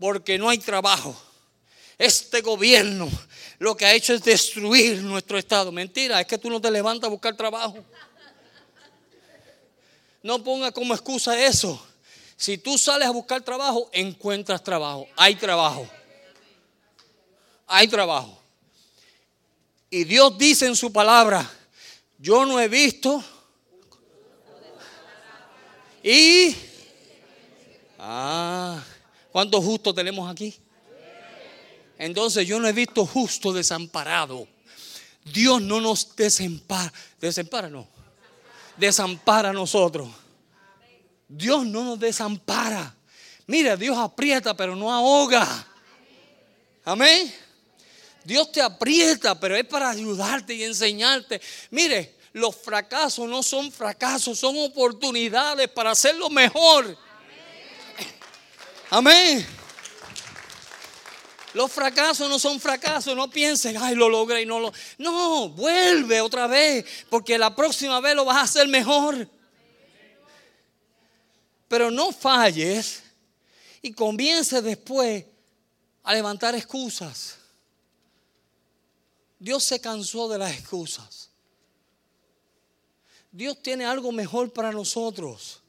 porque no hay trabajo. Este gobierno lo que ha hecho es destruir nuestro estado. Mentira, es que tú no te levantas a buscar trabajo. No ponga como excusa eso. Si tú sales a buscar trabajo, encuentras trabajo. Hay trabajo hay trabajo. Y Dios dice en su palabra, yo no he visto. Y... Ah, ¿cuántos justos tenemos aquí? Entonces yo no he visto justo desamparado. Dios no nos desempara. Desempara, no. Desampara a nosotros. Dios no nos desampara. Mira, Dios aprieta, pero no ahoga. Amén. Dios te aprieta, pero es para ayudarte y enseñarte. Mire, los fracasos no son fracasos, son oportunidades para hacerlo mejor. Amén. Los fracasos no son fracasos, no pienses, ay, lo logré y no lo... No, vuelve otra vez, porque la próxima vez lo vas a hacer mejor. Pero no falles y comience después a levantar excusas. Dios se cansó de las excusas. Dios tiene algo mejor para nosotros.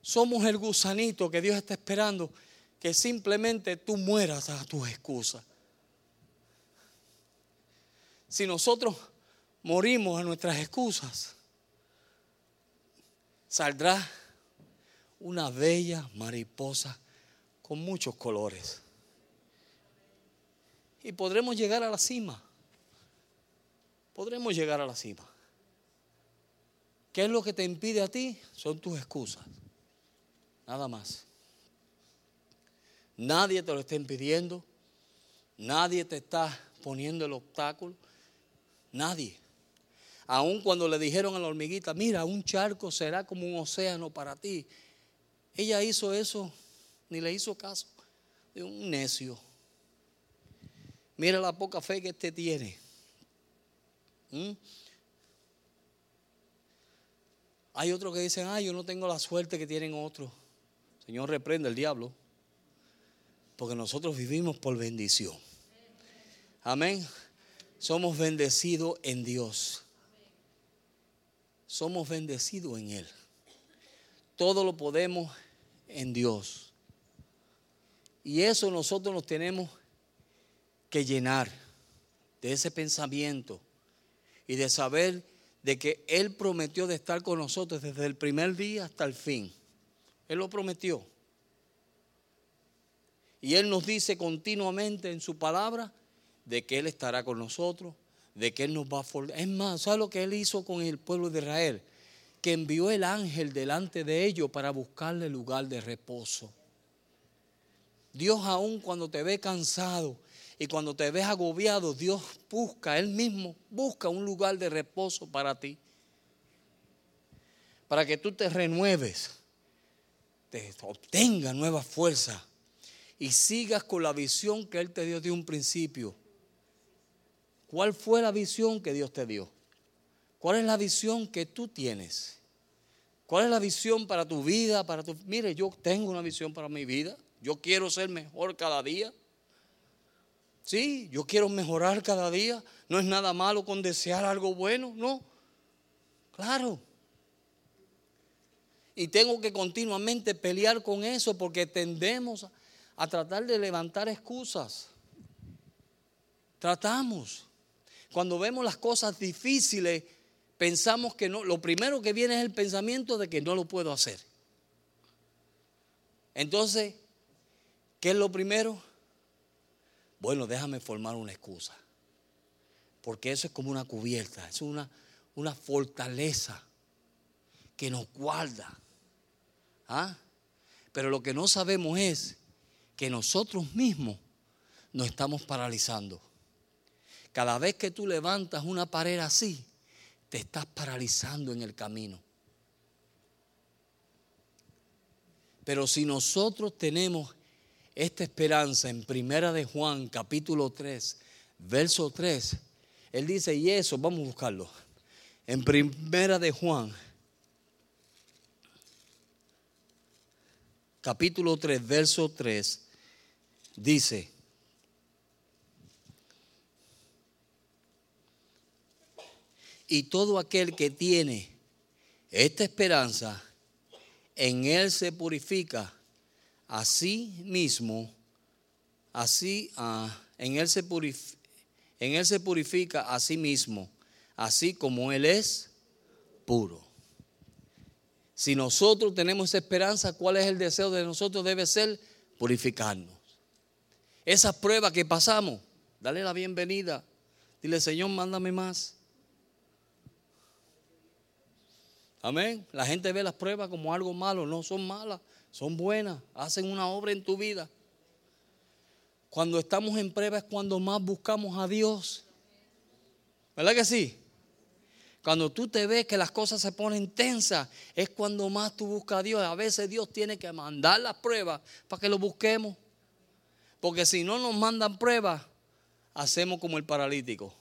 Somos el gusanito que Dios está esperando que simplemente tú mueras a tus excusas. Si nosotros morimos a nuestras excusas, saldrá una bella mariposa con muchos colores. Y podremos llegar a la cima. Podremos llegar a la cima. ¿Qué es lo que te impide a ti? Son tus excusas. Nada más. Nadie te lo está impidiendo. Nadie te está poniendo el obstáculo. Nadie. Aun cuando le dijeron a la hormiguita, mira, un charco será como un océano para ti. Ella hizo eso, ni le hizo caso. De un necio. Mira la poca fe que este tiene. ¿Mm? Hay otros que dicen, ay, yo no tengo la suerte que tienen otros. Señor, reprende el diablo. Porque nosotros vivimos por bendición. Amén. Somos bendecidos en Dios. Somos bendecidos en Él. Todo lo podemos en Dios. Y eso nosotros nos tenemos que llenar de ese pensamiento y de saber de que Él prometió de estar con nosotros desde el primer día hasta el fin. Él lo prometió. Y Él nos dice continuamente en su palabra de que Él estará con nosotros, de que Él nos va a formar. Es más, ¿sabe lo que Él hizo con el pueblo de Israel? Que envió el ángel delante de ellos para buscarle lugar de reposo. Dios aún cuando te ve cansado y cuando te ves agobiado, Dios busca, Él mismo busca un lugar de reposo para ti. Para que tú te renueves, te obtenga nueva fuerza y sigas con la visión que Él te dio de un principio. ¿Cuál fue la visión que Dios te dio? ¿Cuál es la visión que tú tienes? ¿Cuál es la visión para tu vida? Para tu... Mire, yo tengo una visión para mi vida. Yo quiero ser mejor cada día. Sí, yo quiero mejorar cada día. No es nada malo con desear algo bueno, no. Claro. Y tengo que continuamente pelear con eso porque tendemos a tratar de levantar excusas. Tratamos. Cuando vemos las cosas difíciles, pensamos que no. Lo primero que viene es el pensamiento de que no lo puedo hacer. Entonces, ¿qué es lo primero? Bueno, déjame formar una excusa. Porque eso es como una cubierta, es una, una fortaleza que nos guarda. ¿Ah? Pero lo que no sabemos es que nosotros mismos nos estamos paralizando. Cada vez que tú levantas una pared así, te estás paralizando en el camino. Pero si nosotros tenemos esta esperanza en Primera de Juan, capítulo 3, verso 3, él dice, y eso, vamos a buscarlo. En Primera de Juan, capítulo 3, verso 3, dice, y todo aquel que tiene esta esperanza, en él se purifica a sí mismo, así, ah, en, él se en él se purifica a sí mismo, así como él es puro. Si nosotros tenemos esperanza, ¿cuál es el deseo de nosotros? Debe ser purificarnos. Esas pruebas que pasamos, dale la bienvenida. Dile, Señor, mándame más. Amén. La gente ve las pruebas como algo malo. No son malas, son buenas. Hacen una obra en tu vida. Cuando estamos en pruebas es cuando más buscamos a Dios. ¿Verdad que sí? Cuando tú te ves que las cosas se ponen tensas, es cuando más tú buscas a Dios. A veces Dios tiene que mandar las pruebas para que lo busquemos. Porque si no nos mandan pruebas, hacemos como el paralítico.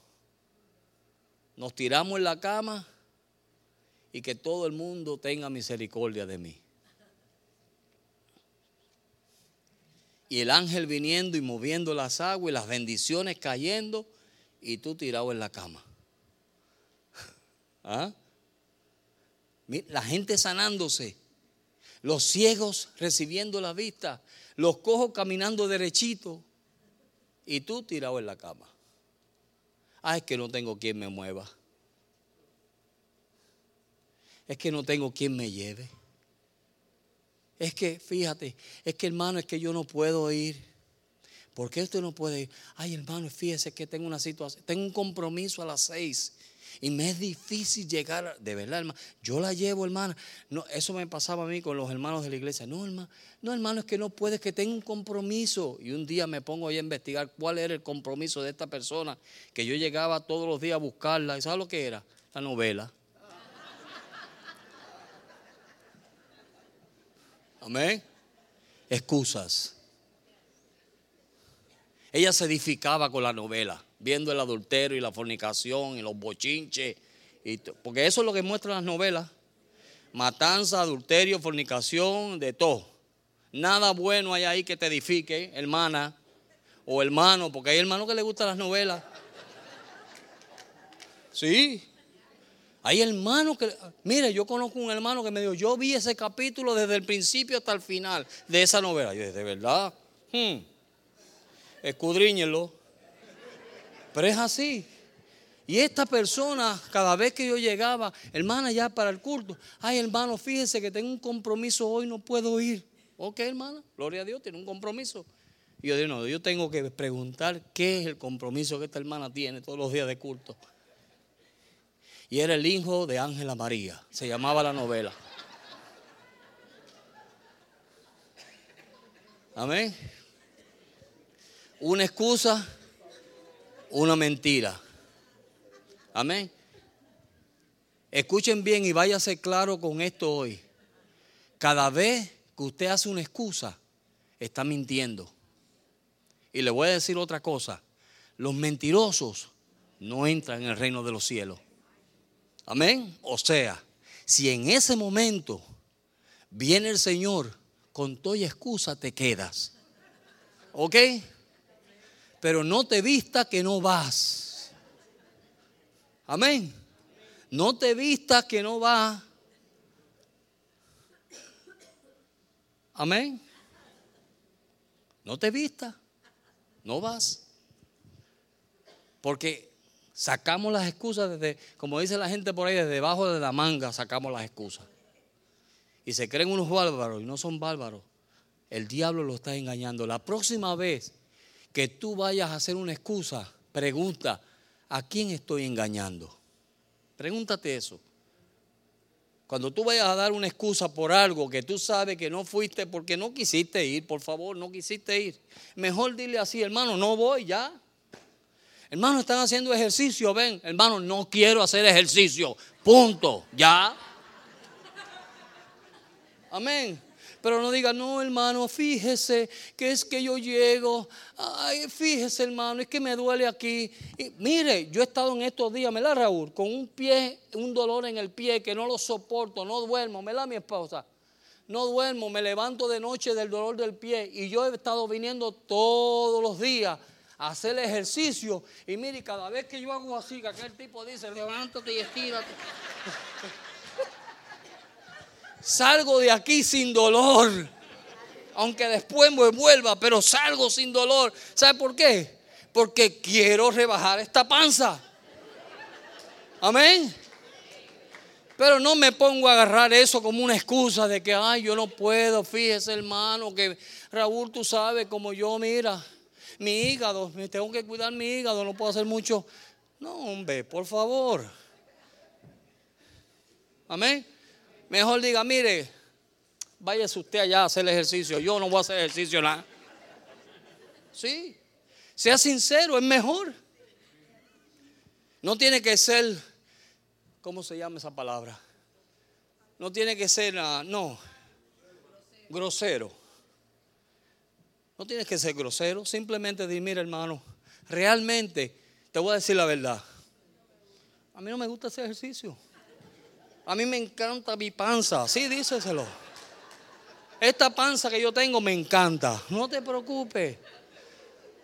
Nos tiramos en la cama y que todo el mundo tenga misericordia de mí. Y el ángel viniendo y moviendo las aguas y las bendiciones cayendo y tú tirado en la cama. (laughs) ¿Ah? La gente sanándose, los ciegos recibiendo la vista, los cojos caminando derechito y tú tirado en la cama. Ah, es que no tengo quien me mueva. Es que no tengo quien me lleve. Es que, fíjate, es que hermano, es que yo no puedo ir. ¿Por qué usted no puede ir? Ay, hermano, fíjese que tengo una situación, tengo un compromiso a las seis. Y me es difícil llegar, de verdad, hermano. Yo la llevo, hermana. No, eso me pasaba a mí con los hermanos de la iglesia. No, hermano, no, hermano, es que no puedes, que tengo un compromiso. Y un día me pongo a investigar cuál era el compromiso de esta persona, que yo llegaba todos los días a buscarla. ¿Y sabes lo que era? La novela. Amén. Excusas. Ella se edificaba con la novela viendo el adulterio y la fornicación y los bochinches. Y porque eso es lo que muestran las novelas. Matanza, adulterio, fornicación, de todo. Nada bueno hay ahí que te edifique, hermana o hermano, porque hay hermanos que les gustan las novelas. Sí. Hay hermanos que, mire, yo conozco un hermano que me dijo, yo vi ese capítulo desde el principio hasta el final de esa novela. Yo dije, ¿de verdad? Hmm. Pero es así. Y esta persona, cada vez que yo llegaba, hermana, ya para el culto, ay hermano, fíjese que tengo un compromiso hoy, no puedo ir. Ok, hermana, gloria a Dios, tiene un compromiso. Y yo digo, no, yo tengo que preguntar qué es el compromiso que esta hermana tiene todos los días de culto. Y era el hijo de Ángela María, se llamaba la novela. Amén. Una excusa una mentira. Amén. Escuchen bien y váyase claro con esto hoy. Cada vez que usted hace una excusa, está mintiendo. Y le voy a decir otra cosa. Los mentirosos no entran en el reino de los cielos. Amén. O sea, si en ese momento viene el Señor, con toda excusa te quedas. ¿Ok? pero no te vista que no vas. Amén. No te vistas que no vas. Amén. No te vistas, no vas. Porque sacamos las excusas desde, como dice la gente por ahí, desde debajo de la manga sacamos las excusas. Y se creen unos bárbaros y no son bárbaros. El diablo lo está engañando. La próxima vez que tú vayas a hacer una excusa, pregunta, ¿a quién estoy engañando? Pregúntate eso. Cuando tú vayas a dar una excusa por algo que tú sabes que no fuiste porque no quisiste ir, por favor, no quisiste ir. Mejor dile así, hermano, no voy ya. Hermano, están haciendo ejercicio, ven. Hermano, no quiero hacer ejercicio. Punto, ya. Amén. Pero no diga, no, hermano, fíjese que es que yo llego. Ay, fíjese, hermano, es que me duele aquí. Mire, yo he estado en estos días, me la Raúl, con un pie, un dolor en el pie que no lo soporto, no duermo, me la mi esposa. No duermo, me levanto de noche del dolor del pie. Y yo he estado viniendo todos los días hacer ejercicio. Y mire, cada vez que yo hago así, que aquel tipo dice, levántate y estírate. (laughs) salgo de aquí sin dolor. Aunque después me vuelva, pero salgo sin dolor. ¿Sabe por qué? Porque quiero rebajar esta panza. Amén. Pero no me pongo a agarrar eso como una excusa de que, ay, yo no puedo, fíjese hermano, que Raúl, tú sabes, como yo, mira, mi hígado, me tengo que cuidar mi hígado, no puedo hacer mucho. No, hombre, por favor. Amén. Mejor diga, mire, váyase usted allá a hacer ejercicio. Yo no voy a hacer ejercicio nada. Sí. Sea sincero, es mejor. No tiene que ser, ¿cómo se llama esa palabra? No tiene que ser, ah, no, grosero. No tienes que ser grosero, simplemente di, mira hermano, realmente te voy a decir la verdad. A mí no me gusta ese ejercicio. A mí me encanta mi panza, sí, díseselo. Esta panza que yo tengo me encanta, no te preocupes.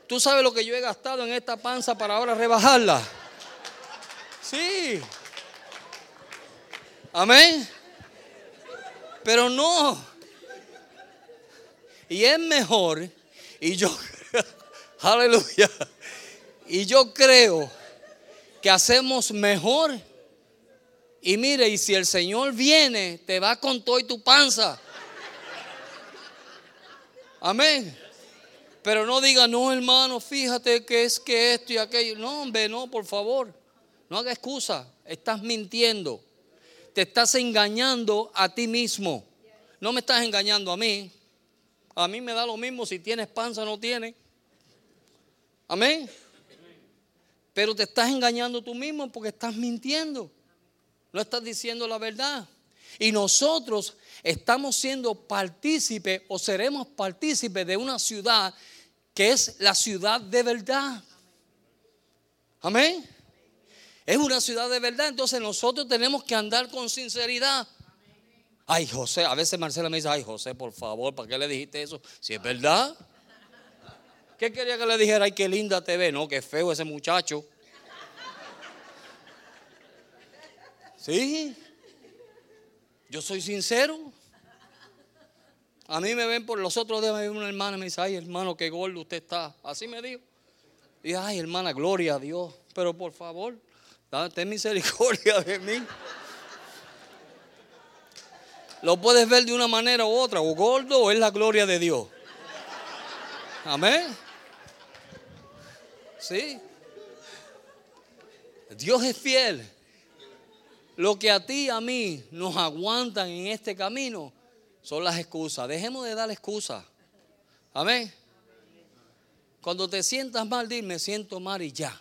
Tú sabes lo que yo he gastado en esta panza para ahora rebajarla. Sí. Amén. Pero no. Y es mejor, y yo, (laughs) aleluya, y yo creo que hacemos mejor. Y mire, y si el Señor viene, te va con todo y tu panza. Amén. Pero no diga, no, hermano, fíjate que es que esto y aquello. No, hombre, no, por favor. No haga excusa. Estás mintiendo. Te estás engañando a ti mismo. No me estás engañando a mí. A mí me da lo mismo si tienes panza o no tienes. Amén. Pero te estás engañando tú mismo porque estás mintiendo. No estás diciendo la verdad. Y nosotros estamos siendo partícipes o seremos partícipes de una ciudad que es la ciudad de verdad. Amén. Es una ciudad de verdad, entonces nosotros tenemos que andar con sinceridad. Ay, José, a veces Marcela me dice, ay, José, por favor, ¿para qué le dijiste eso? Si es verdad. ¿Qué quería que le dijera? Ay, qué linda te ve. No, qué feo ese muchacho. Sí. Yo soy sincero. A mí me ven por los otros días, me una hermana y me dice, ay hermano, qué gordo usted está. Así me dijo. Y ay hermana, gloria a Dios. Pero por favor, date misericordia de mí. Lo puedes ver de una manera u otra, o gordo o es la gloria de Dios. Amén. Sí. Dios es fiel. Lo que a ti y a mí nos aguantan en este camino son las excusas. Dejemos de dar excusas. Amén. Cuando te sientas mal, dime, me siento mal y ya.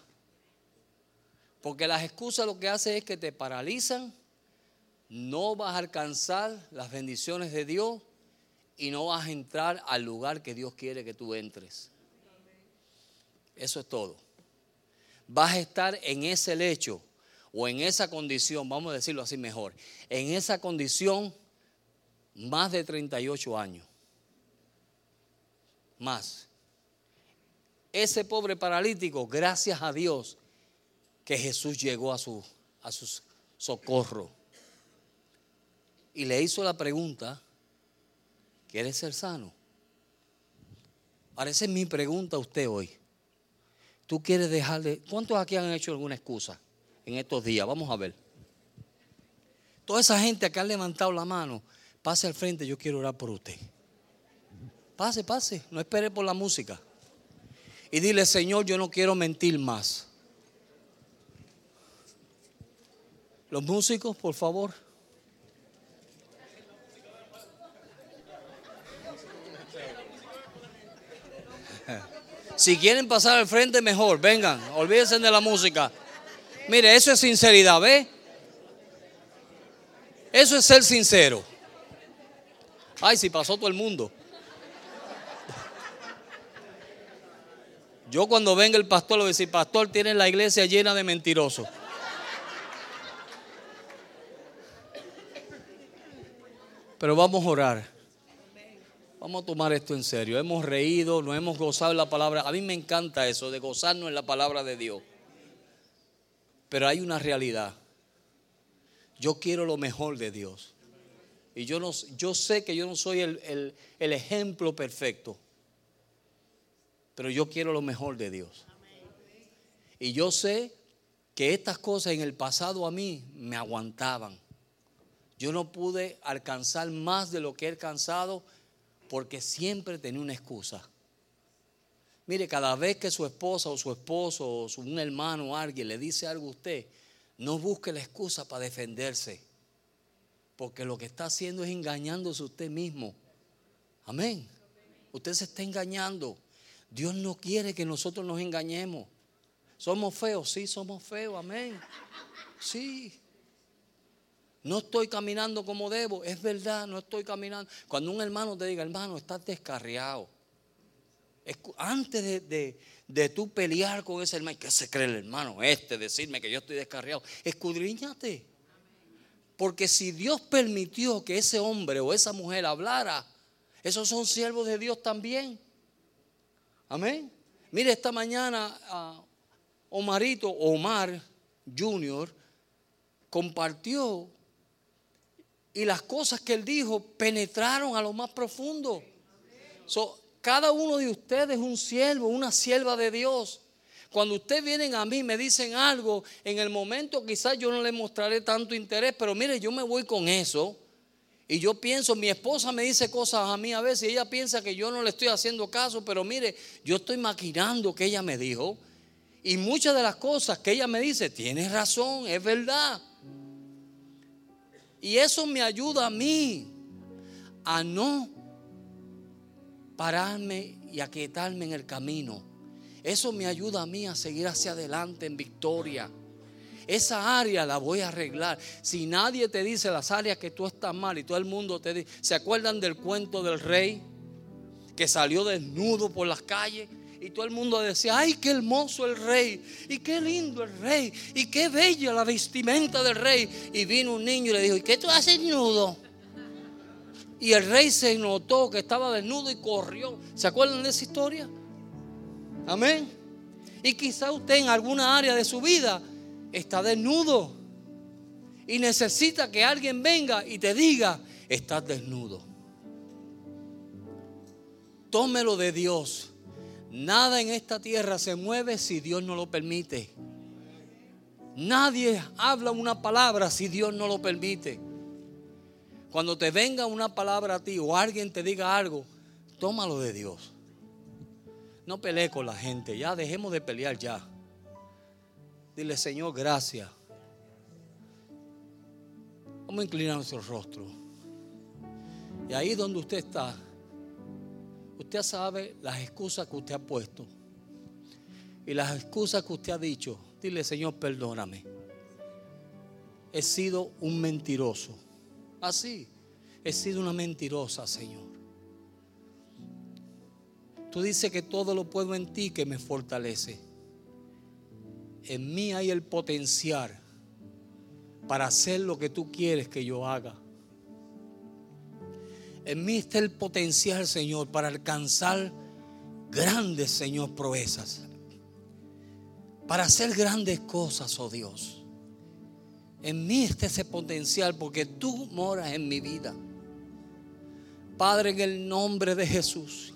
Porque las excusas lo que hacen es que te paralizan, no vas a alcanzar las bendiciones de Dios y no vas a entrar al lugar que Dios quiere que tú entres. Eso es todo. Vas a estar en ese lecho o en esa condición, vamos a decirlo así mejor, en esa condición más de 38 años. Más. Ese pobre paralítico, gracias a Dios, que Jesús llegó a su, a su socorro. Y le hizo la pregunta, ¿quieres ser sano? Es mi pregunta a usted hoy. ¿Tú quieres dejarle... ¿Cuántos aquí han hecho alguna excusa en estos días? Vamos a ver. Toda esa gente que ha levantado la mano, Pase al frente, yo quiero orar por usted. Pase, pase, no espere por la música. Y dile, Señor, yo no quiero mentir más. Los músicos, por favor. Si quieren pasar al frente, mejor. Vengan, olvídense de la música. Mire, eso es sinceridad, ¿ve? Eso es ser sincero. Ay, si pasó todo el mundo. Yo cuando venga el pastor le voy a decir, pastor, tiene la iglesia llena de mentirosos. Pero vamos a orar. Vamos a tomar esto en serio. Hemos reído, nos hemos gozado en la palabra. A mí me encanta eso, de gozarnos en la palabra de Dios. Pero hay una realidad. Yo quiero lo mejor de Dios. Y yo, no, yo sé que yo no soy el, el ejemplo perfecto, pero yo quiero lo mejor de Dios. Y yo sé que estas cosas en el pasado a mí me aguantaban. Yo no pude alcanzar más de lo que he alcanzado porque siempre tenía una excusa. Mire, cada vez que su esposa o su esposo o un hermano o alguien le dice algo a usted, no busque la excusa para defenderse. Porque lo que está haciendo es engañándose usted mismo. Amén. Usted se está engañando. Dios no quiere que nosotros nos engañemos. ¿Somos feos? Sí, somos feos. Amén. Sí. No estoy caminando como debo. Es verdad, no estoy caminando. Cuando un hermano te diga, hermano, estás descarriado. Antes de, de, de tú pelear con ese hermano, ¿qué se cree el hermano este? Decirme que yo estoy descarriado. Escudriñate. Porque si Dios permitió que ese hombre o esa mujer hablara, esos son siervos de Dios también. Amén. Mire, esta mañana uh, Omarito, Omar Jr., compartió y las cosas que él dijo penetraron a lo más profundo. cada uno de ustedes es un siervo, una sierva de Dios. Cuando ustedes vienen a mí, me dicen algo, en el momento quizás yo no les mostraré tanto interés, pero mire, yo me voy con eso. Y yo pienso, mi esposa me dice cosas a mí a veces y ella piensa que yo no le estoy haciendo caso, pero mire, yo estoy maquinando que ella me dijo. Y muchas de las cosas que ella me dice, tienes razón, es verdad. Y eso me ayuda a mí a no pararme y a quietarme en el camino. Eso me ayuda a mí a seguir hacia adelante en victoria. Esa área la voy a arreglar. Si nadie te dice las áreas que tú estás mal y todo el mundo te dice, ¿se acuerdan del cuento del rey que salió desnudo por las calles? Y todo el mundo decía, ay, qué hermoso el rey, y qué lindo el rey, y qué bella la vestimenta del rey. Y vino un niño y le dijo, ¿y qué tú haces desnudo? Y el rey se notó que estaba desnudo y corrió. ¿Se acuerdan de esa historia? Amén. Y quizá usted en alguna área de su vida está desnudo y necesita que alguien venga y te diga, estás desnudo. Tómelo de Dios Nada en esta tierra se mueve si Dios no lo permite. Nadie habla una palabra si Dios no lo permite. Cuando te venga una palabra a ti o alguien te diga algo, tómalo de Dios. No pelee con la gente, ya dejemos de pelear ya. Dile, Señor, gracias. Vamos a inclinar nuestro rostro. Y ahí donde usted está, Usted sabe las excusas que usted ha puesto y las excusas que usted ha dicho. Dile, Señor, perdóname. He sido un mentiroso. Así, he sido una mentirosa, Señor. Tú dices que todo lo puedo en ti que me fortalece. En mí hay el potencial para hacer lo que tú quieres que yo haga. En mí está el potencial, Señor, para alcanzar grandes, Señor, proezas. Para hacer grandes cosas, oh Dios. En mí está ese potencial porque tú moras en mi vida. Padre, en el nombre de Jesús.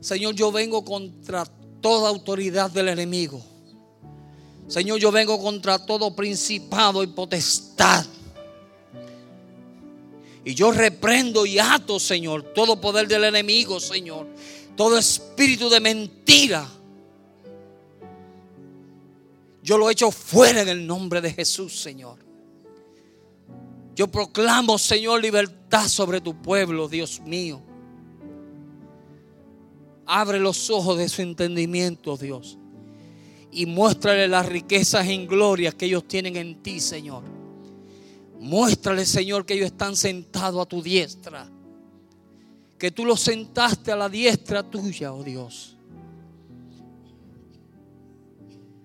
Señor, yo vengo contra toda autoridad del enemigo. Señor, yo vengo contra todo principado y potestad y yo reprendo y ato, Señor, todo poder del enemigo, Señor. Todo espíritu de mentira. Yo lo echo fuera en el nombre de Jesús, Señor. Yo proclamo, Señor, libertad sobre tu pueblo, Dios mío. Abre los ojos de su entendimiento, Dios. Y muéstrale las riquezas en gloria que ellos tienen en ti, Señor. Muéstrale, Señor, que ellos están sentados a tu diestra. Que tú los sentaste a la diestra tuya, oh Dios.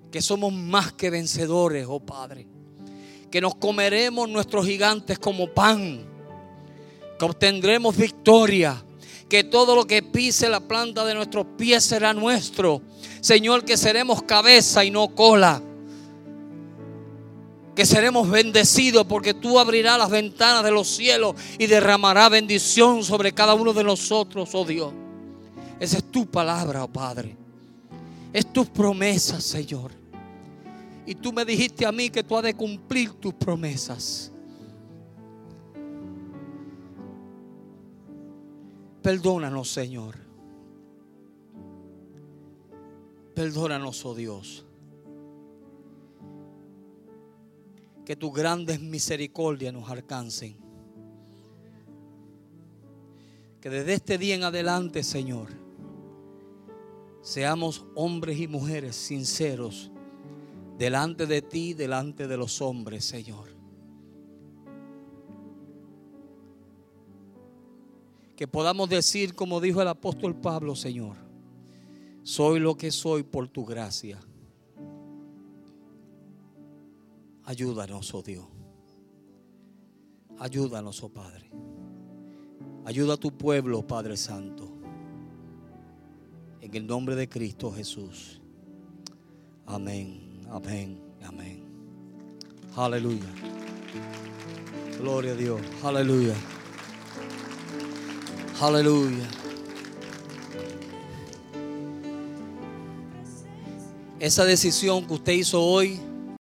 Que somos más que vencedores, oh Padre. Que nos comeremos nuestros gigantes como pan. Que obtendremos victoria. Que todo lo que pise la planta de nuestros pies será nuestro. Señor, que seremos cabeza y no cola que seremos bendecidos porque tú abrirás las ventanas de los cielos y derramarás bendición sobre cada uno de nosotros, oh Dios. Esa es tu palabra, oh Padre. Es tus promesas, Señor. Y tú me dijiste a mí que tú has de cumplir tus promesas. Perdónanos, Señor. Perdónanos, oh Dios. Que tus grandes misericordias nos alcancen. Que desde este día en adelante, Señor, seamos hombres y mujeres sinceros delante de ti, delante de los hombres, Señor. Que podamos decir, como dijo el apóstol Pablo, Señor, soy lo que soy por tu gracia. Ayúdanos, oh Dios. Ayúdanos, oh Padre. Ayuda a tu pueblo, Padre Santo. En el nombre de Cristo Jesús. Amén, amén, amén. Aleluya. Gloria a Dios. Aleluya. Aleluya. Esa decisión que usted hizo hoy